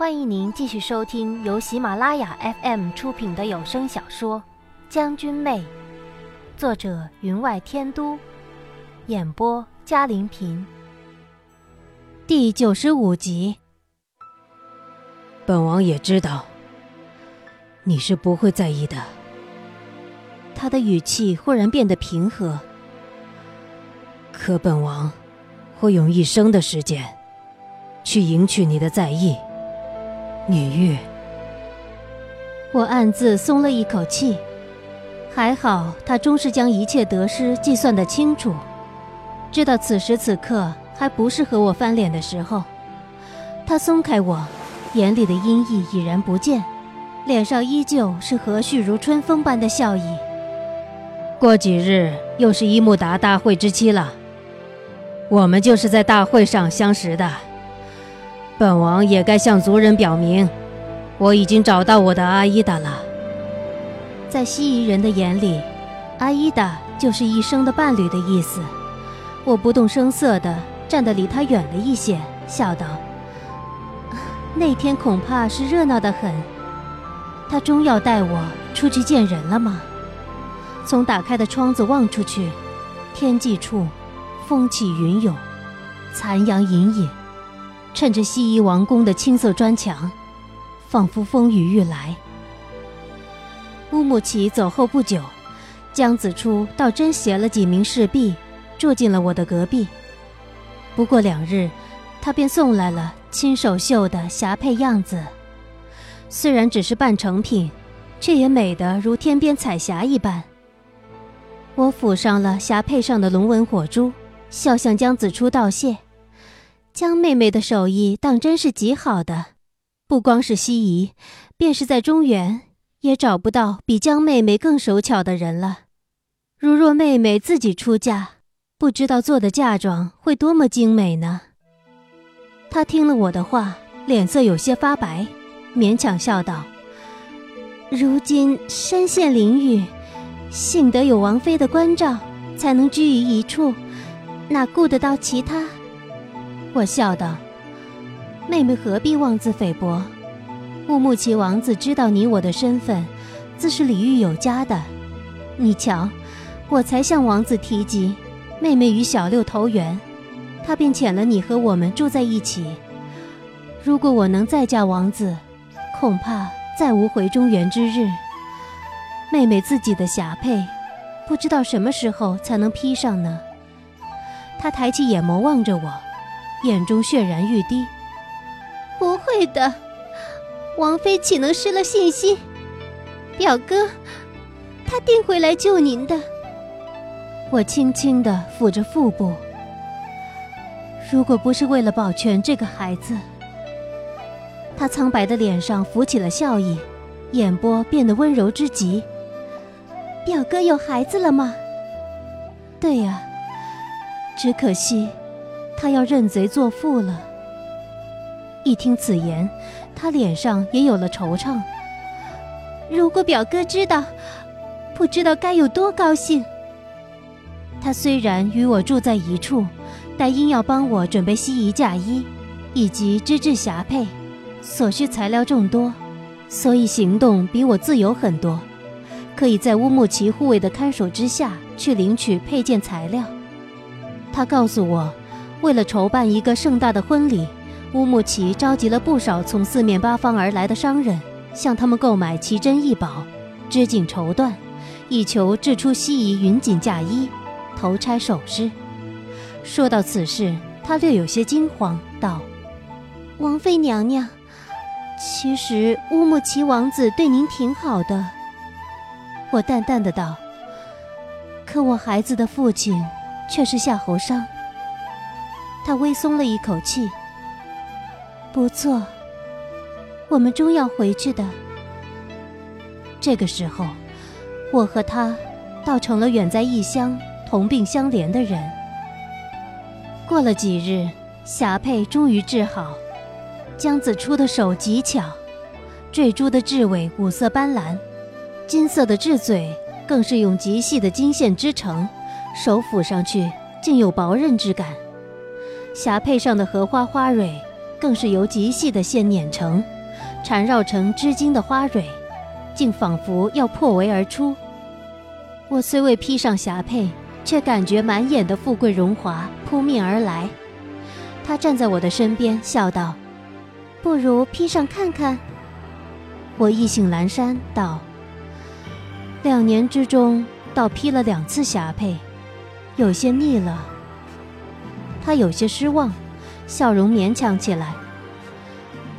欢迎您继续收听由喜马拉雅 FM 出品的有声小说《将军妹》，作者云外天都，演播嘉玲平。第九十五集。本王也知道，你是不会在意的。他的语气忽然变得平和。可本王会用一生的时间，去赢取你的在意。女玉，我暗自松了一口气，还好他终是将一切得失计算得清楚，知道此时此刻还不是和我翻脸的时候。他松开我，眼里的阴翳已然不见，脸上依旧是和煦如春风般的笑意。过几日又是伊木达大会之期了，我们就是在大会上相识的。本王也该向族人表明，我已经找到我的阿依达了。在西夷人的眼里，阿依达就是一生的伴侣的意思。我不动声色地站得离他远了一些，笑道：“那天恐怕是热闹得很。他终要带我出去见人了吗？”从打开的窗子望出去，天际处，风起云涌，残阳隐隐。趁着西夷王宫的青色砖墙，仿佛风雨欲来。乌木齐走后不久，江子初倒真携了几名侍婢，住进了我的隔壁。不过两日，他便送来了亲手绣的霞帔样子，虽然只是半成品，却也美得如天边彩霞一般。我抚上了霞帔上的龙纹火珠，笑向江子初道谢。江妹妹的手艺当真是极好的，不光是西夷，便是在中原，也找不到比江妹妹更手巧的人了。如若妹妹自己出嫁，不知道做的嫁妆会多么精美呢？她听了我的话，脸色有些发白，勉强笑道：“如今身陷囹圄，幸得有王妃的关照，才能居于一处，哪顾得到其他？”我笑道：“妹妹何必妄自菲薄？乌木齐王子知道你我的身份，自是礼遇有加的。你瞧，我才向王子提及妹妹与小六投缘，他便遣了你和我们住在一起。如果我能再嫁王子，恐怕再无回中原之日。妹妹自己的霞帔，不知道什么时候才能披上呢？”他抬起眼眸望着我。眼中血然欲滴。不会的，王妃岂能失了信心？表哥，他定会来救您的。我轻轻地抚着腹部。如果不是为了保全这个孩子，他苍白的脸上浮起了笑意，眼波变得温柔之极。表哥有孩子了吗？对呀，只可惜。他要认贼作父了。一听此言，他脸上也有了惆怅。如果表哥知道，不知道该有多高兴。他虽然与我住在一处，但因要帮我准备西夷嫁衣，以及织制霞帔，所需材料众多，所以行动比我自由很多，可以在乌木齐护卫的看守之下去领取配件材料。他告诉我。为了筹办一个盛大的婚礼，乌木齐召集了不少从四面八方而来的商人，向他们购买奇珍异宝，织锦绸缎，以求制出西夷云锦嫁衣、头钗首饰。说到此事，他略有些惊慌，道：“王妃娘娘，其实乌木齐王子对您挺好的。”我淡淡的道：“可我孩子的父亲却是夏侯商。”他微松了一口气。不错，我们终要回去的。这个时候，我和他倒成了远在异乡、同病相怜的人。过了几日，霞帔终于治好。江子初的手极巧，坠珠的雉尾五色斑斓，金色的雉嘴更是用极细的金线织成，手抚上去竟有薄韧之感。霞帔上的荷花花蕊，更是由极细的线捻成，缠绕成织金的花蕊，竟仿佛要破围而出。我虽未披上霞帔，却感觉满眼的富贵荣华扑面而来。他站在我的身边，笑道：“不如披上看看。”我意兴阑珊道：“两年之中，倒披了两次霞帔，有些腻了。”他有些失望，笑容勉强起来。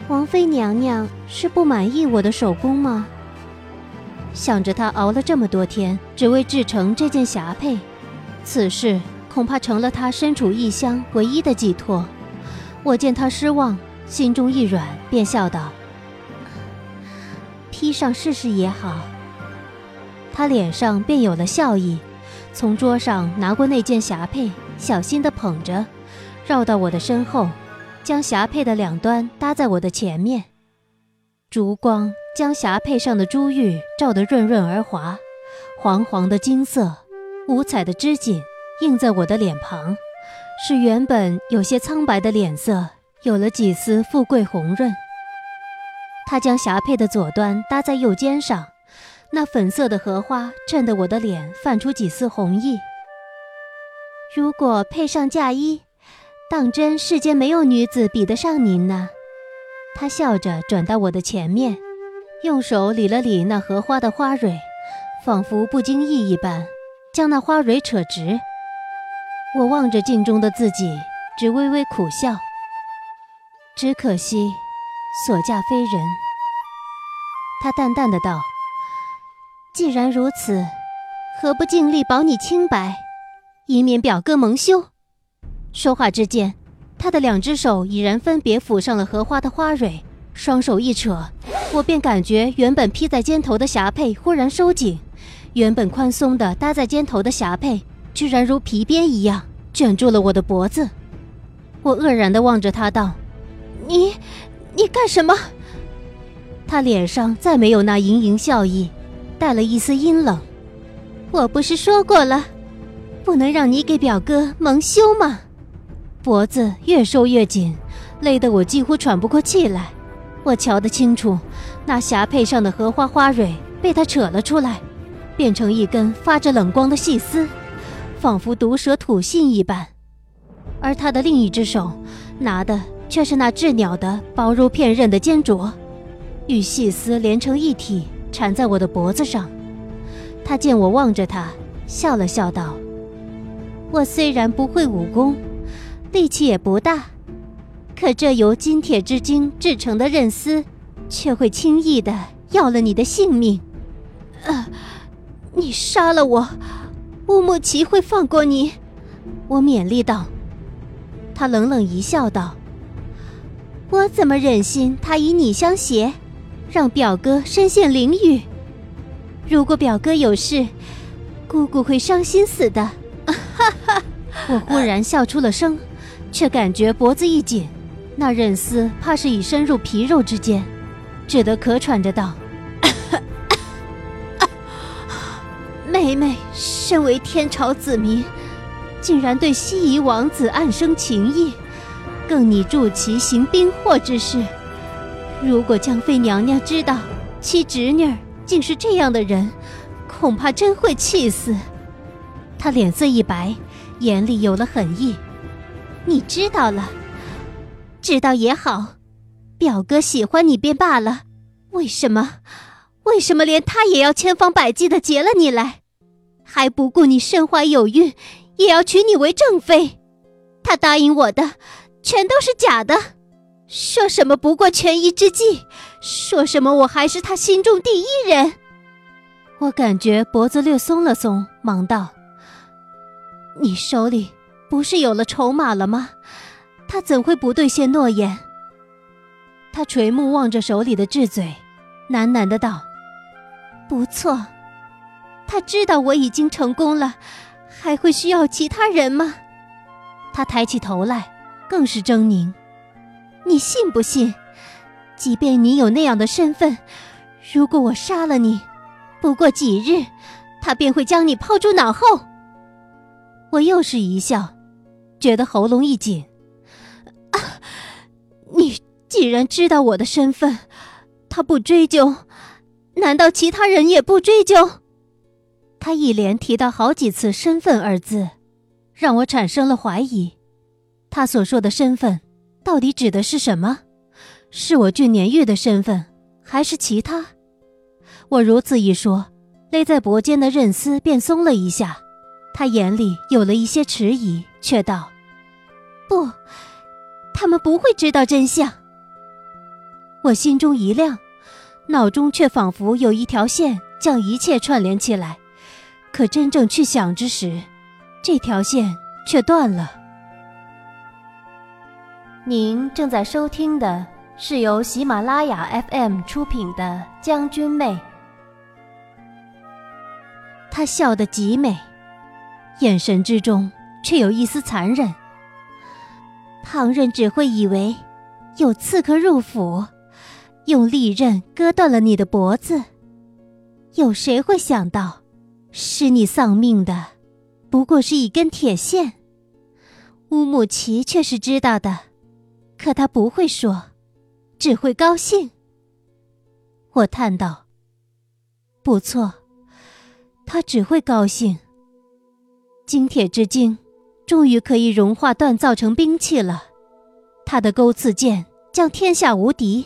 王妃娘娘是不满意我的手工吗？想着她熬了这么多天，只为制成这件霞帔，此事恐怕成了她身处异乡唯一的寄托。我见她失望，心中一软，便笑道：“披上试试也好。”她脸上便有了笑意，从桌上拿过那件霞帔，小心地捧着，绕到我的身后，将霞帔的两端搭在我的前面，烛光。将霞帔上的珠玉照得润润而滑，黄黄的金色，五彩的织锦映在我的脸庞，使原本有些苍白的脸色有了几丝富贵红润。他将霞帔的左端搭在右肩上，那粉色的荷花衬得我的脸泛出几丝红意。如果配上嫁衣，当真世间没有女子比得上您呢。他笑着转到我的前面。用手理了理那荷花的花蕊，仿佛不经意一般，将那花蕊扯直。我望着镜中的自己，只微微苦笑。只可惜，所嫁非人。他淡淡的道：“既然如此，何不尽力保你清白，以免表哥蒙羞？”说话之间，他的两只手已然分别抚上了荷花的花蕊，双手一扯。我便感觉原本披在肩头的霞帔忽然收紧，原本宽松的搭在肩头的霞帔，居然如皮鞭一样卷住了我的脖子。我愕然的望着他道：“你，你干什么？”他脸上再没有那盈盈笑意，带了一丝阴冷。我不是说过了，不能让你给表哥蒙羞吗？脖子越收越紧，累得我几乎喘不过气来。我瞧得清楚，那霞帔上的荷花花蕊被他扯了出来，变成一根发着冷光的细丝，仿佛毒蛇吐信一般。而他的另一只手拿的却是那鸷鸟的薄如片刃的尖啄，与细丝连成一体，缠在我的脖子上。他见我望着他，笑了笑道：“我虽然不会武功，力气也不大。”可这由金铁之精制成的刃丝，却会轻易的要了你的性命。呃，你杀了我，乌木齐会放过你？我勉励道。他冷冷一笑，道：“我怎么忍心他以你相挟，让表哥身陷囹圄？如果表哥有事，姑姑会伤心死的。”我忽然笑出了声，却感觉脖子一紧。那刃丝怕是已深入皮肉之间，只得咳喘着道：“妹妹身为天朝子民，竟然对西夷王子暗生情意，更拟助其行兵祸之事。如果江妃娘娘知道其侄女竟是这样的人，恐怕真会气死。”她脸色一白，眼里有了狠意：“你知道了。”知道也好，表哥喜欢你便罢了，为什么？为什么连他也要千方百计的劫了你来，还不顾你身怀有孕，也要娶你为正妃？他答应我的，全都是假的。说什么不过权宜之计，说什么我还是他心中第一人。我感觉脖子略松了松，忙道：“你手里不是有了筹码了吗？”他怎会不兑现诺言？他垂目望着手里的痣嘴，喃喃的道：“不错。”他知道我已经成功了，还会需要其他人吗？他抬起头来，更是狰狞。你信不信？即便你有那样的身份，如果我杀了你，不过几日，他便会将你抛诸脑后。我又是一笑，觉得喉咙一紧。啊你既然知道我的身份，他不追究，难道其他人也不追究？他一连提到好几次“身份”二字，让我产生了怀疑。他所说的身份，到底指的是什么？是我俊年玉的身份，还是其他？我如此一说，勒在脖间的韧丝便松了一下。他眼里有了一些迟疑，却道：“不，他们不会知道真相。”我心中一亮，脑中却仿佛有一条线将一切串联起来。可真正去想之时，这条线却断了。您正在收听的是由喜马拉雅 FM 出品的《将军妹》。她笑得极美，眼神之中却有一丝残忍。旁人只会以为有刺客入府，用利刃割断了你的脖子。有谁会想到，使你丧命的不过是一根铁线？乌木齐却是知道的，可他不会说，只会高兴。我叹道：“不错。”他只会高兴。金铁之精，终于可以融化锻造成兵器了。他的钩刺剑将天下无敌，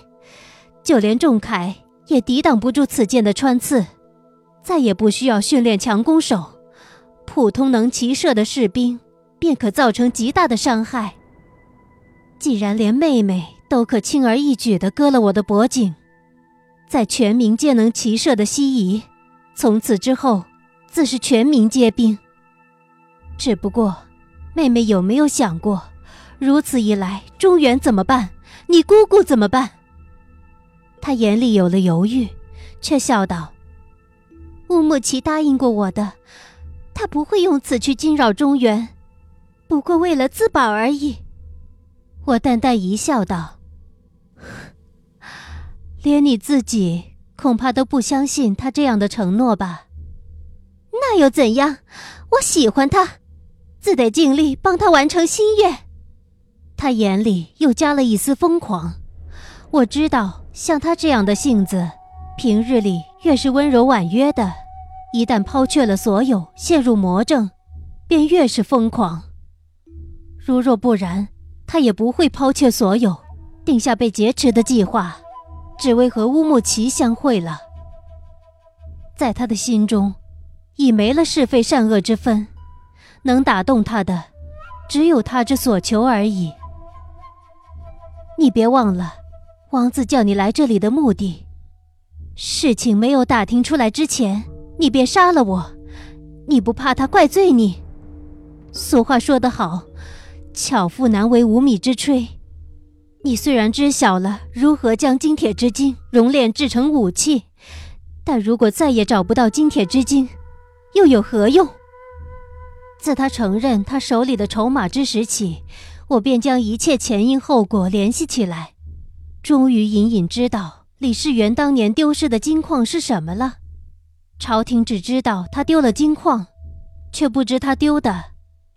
就连仲恺也抵挡不住此剑的穿刺。再也不需要训练强弓手，普通能骑射的士兵便可造成极大的伤害。既然连妹妹都可轻而易举地割了我的脖颈，在全民皆能骑射的西夷，从此之后。自是全民皆兵。只不过，妹妹有没有想过，如此一来，中原怎么办？你姑姑怎么办？他眼里有了犹豫，却笑道：“乌木齐答应过我的，他不会用此去惊扰中原，不过为了自保而已。”我淡淡一笑，道：“连你自己恐怕都不相信他这样的承诺吧？”那又怎样？我喜欢他，自得尽力帮他完成心愿。他眼里又加了一丝疯狂。我知道，像他这样的性子，平日里越是温柔婉约的，一旦抛却了所有，陷入魔怔，便越是疯狂。如若不然，他也不会抛却所有，定下被劫持的计划，只为和乌木齐相会了。在他的心中。已没了是非善恶之分，能打动他的，只有他之所求而已。你别忘了，王子叫你来这里的目的。事情没有打听出来之前，你便杀了我，你不怕他怪罪你？俗话说得好，巧妇难为无米之炊。你虽然知晓了如何将金铁之精熔炼制成武器，但如果再也找不到金铁之精，又有何用？自他承认他手里的筹码之时起，我便将一切前因后果联系起来，终于隐隐知道李世元当年丢失的金矿是什么了。朝廷只知道他丢了金矿，却不知他丢的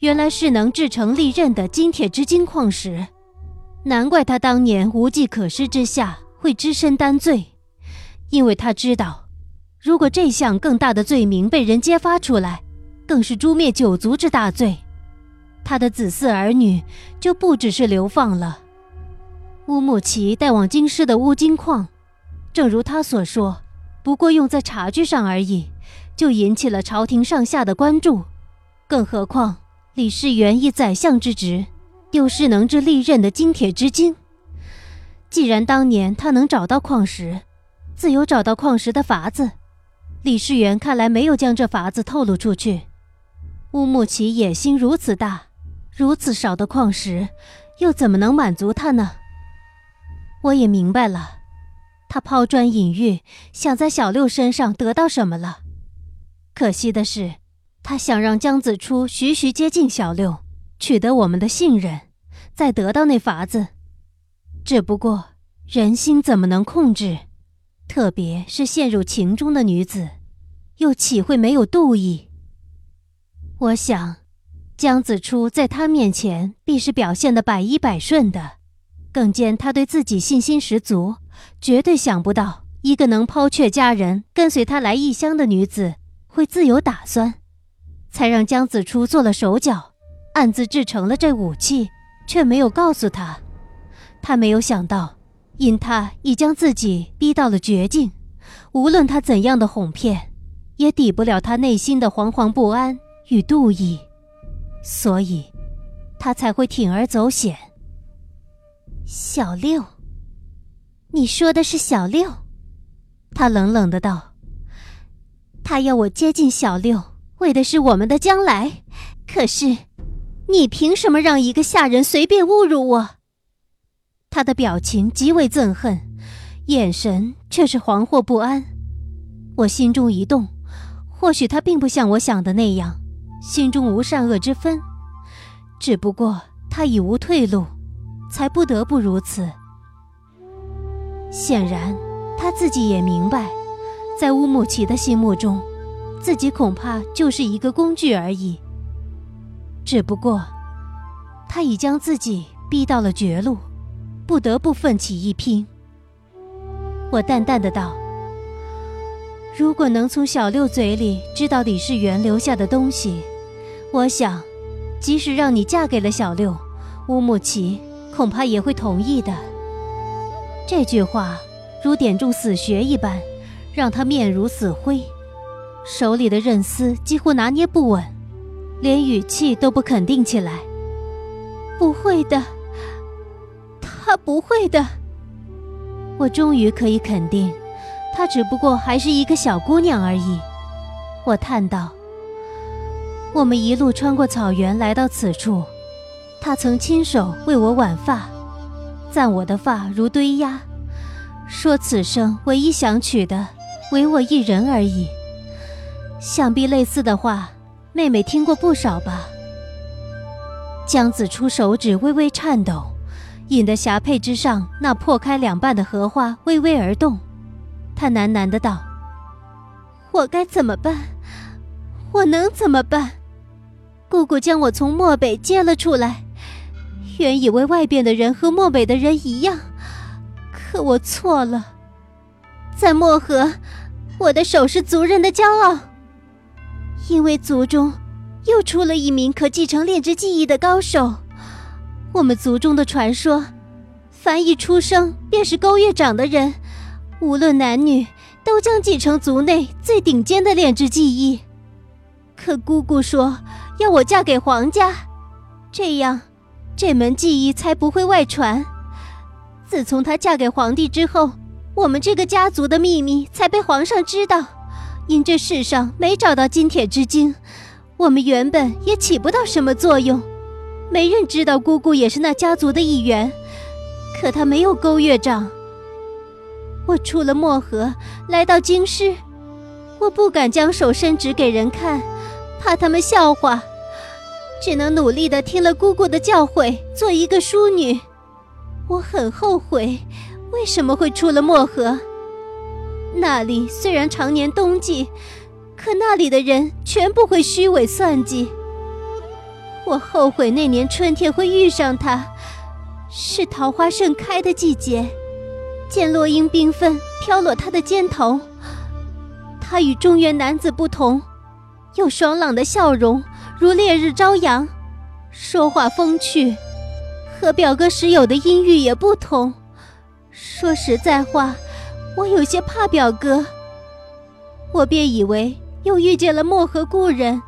原来是能制成利刃的金铁之金矿石。难怪他当年无计可施之下会只身担罪，因为他知道。如果这项更大的罪名被人揭发出来，更是诛灭九族之大罪，他的子嗣儿女就不只是流放了。乌木齐带往京师的乌金矿，正如他所说，不过用在茶具上而已，就引起了朝廷上下的关注。更何况李世元以宰相之职，又是能制利刃的金铁之精。既然当年他能找到矿石，自有找到矿石的法子。李世元看来没有将这法子透露出去。乌木齐野心如此大，如此少的矿石，又怎么能满足他呢？我也明白了，他抛砖引玉，想在小六身上得到什么了。可惜的是，他想让江子初徐徐接近小六，取得我们的信任，再得到那法子。只不过人心怎么能控制？特别是陷入情中的女子，又岂会没有妒意？我想，江子初在他面前必是表现的百依百顺的，更见他对自己信心十足，绝对想不到一个能抛却家人跟随他来异乡的女子会自有打算，才让江子初做了手脚，暗自制成了这武器，却没有告诉他。他没有想到，因他已将自己逼到了绝境，无论他怎样的哄骗，也抵不了他内心的惶惶不安与妒意，所以，他才会铤而走险。小六，你说的是小六？他冷冷的道：“他要我接近小六，为的是我们的将来。可是，你凭什么让一个下人随便侮辱我？”他的表情极为憎恨，眼神却是惶惑不安。我心中一动，或许他并不像我想的那样，心中无善恶之分，只不过他已无退路。才不得不如此。显然，他自己也明白，在乌木齐的心目中，自己恐怕就是一个工具而已。只不过，他已将自己逼到了绝路，不得不奋起一拼。我淡淡的道：“如果能从小六嘴里知道李世元留下的东西，我想，即使让你嫁给了小六，乌木齐。”恐怕也会同意的。这句话如点中死穴一般，让他面如死灰，手里的刃丝几乎拿捏不稳，连语气都不肯定起来。不会的，他不会的。我终于可以肯定，她只不过还是一个小姑娘而已。我叹道：“我们一路穿过草原来到此处。”他曾亲手为我挽发，赞我的发如堆鸦，说此生唯一想娶的，唯我一人而已。想必类似的话，妹妹听过不少吧？江子初手指微微颤抖，引得霞帔之上那破开两半的荷花微微而动。他喃喃的道：“我该怎么办？我能怎么办？姑姑将我从漠北接了出来。”原以为外边的人和漠北的人一样，可我错了。在漠河，我的手是族人的骄傲，因为族中又出了一名可继承炼制技艺的高手。我们族中的传说，凡一出生便是勾月掌的人，无论男女，都将继承族内最顶尖的炼制技艺。可姑姑说要我嫁给皇家，这样。这门技艺才不会外传。自从她嫁给皇帝之后，我们这个家族的秘密才被皇上知道。因这世上没找到金铁之精，我们原本也起不到什么作用。没人知道姑姑也是那家族的一员，可她没有勾月掌。我出了漠河，来到京师，我不敢将手伸直给人看，怕他们笑话。只能努力的听了姑姑的教诲，做一个淑女。我很后悔，为什么会出了漠河？那里虽然常年冬季，可那里的人全不会虚伪算计。我后悔那年春天会遇上他，是桃花盛开的季节，见落英缤纷飘落他的肩头。他与中原男子不同，有爽朗的笑容。如烈日朝阳，说话风趣，和表哥时有的阴郁也不同。说实在话，我有些怕表哥。我便以为又遇见了漠河故人，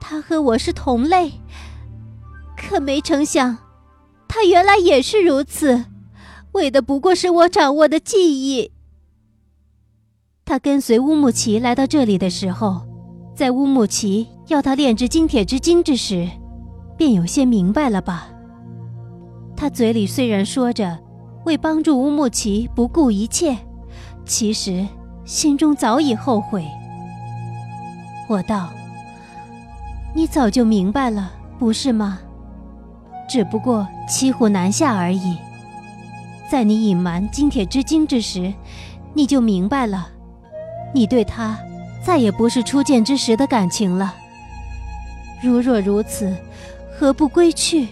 他和我是同类，可没成想，他原来也是如此，为的不过是我掌握的记忆。他跟随乌木齐来到这里的时候。在乌木齐要他炼制金铁之精之时，便有些明白了吧。他嘴里虽然说着为帮助乌木齐不顾一切，其实心中早已后悔。我道：“你早就明白了，不是吗？只不过骑虎难下而已。在你隐瞒金铁之精之时，你就明白了，你对他。”再也不是初见之时的感情了。如若如此，何不归去？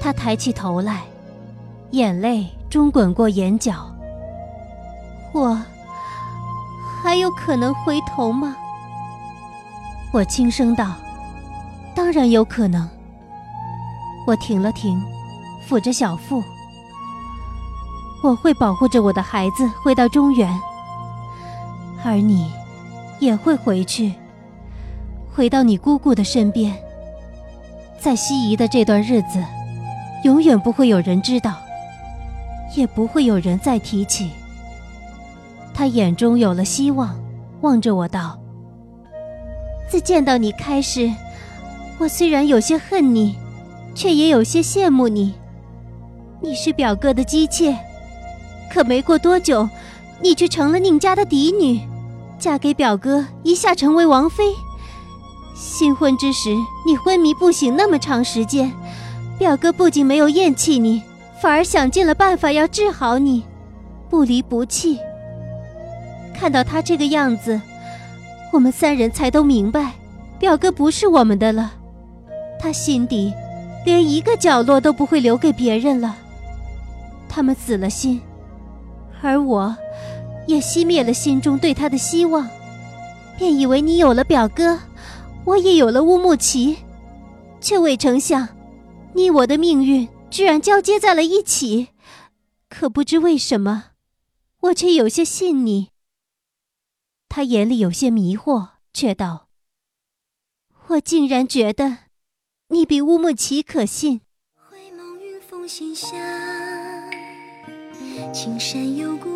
他抬起头来，眼泪中滚过眼角。我还有可能回头吗？我轻声道：“当然有可能。”我停了停，抚着小腹。我会保护着我的孩子回到中原，而你也会回去，回到你姑姑的身边。在西夷的这段日子，永远不会有人知道，也不会有人再提起。他眼中有了希望，望着我道：“自见到你开始，我虽然有些恨你，却也有些羡慕你。你是表哥的姬妾，可没过多久，你却成了宁家的嫡女，嫁给表哥，一下成为王妃。新婚之时，你昏迷不醒那么长时间，表哥不仅没有厌弃你，反而想尽了办法要治好你，不离不弃。”看到他这个样子，我们三人才都明白，表哥不是我们的了。他心底连一个角落都不会留给别人了。他们死了心，而我，也熄灭了心中对他的希望，便以为你有了表哥，我也有了乌木齐，却未成想，你我的命运居然交接在了一起。可不知为什么，我却有些信你。他眼里有些迷惑，却道：“我竟然觉得，你比乌木齐可信青山有故。”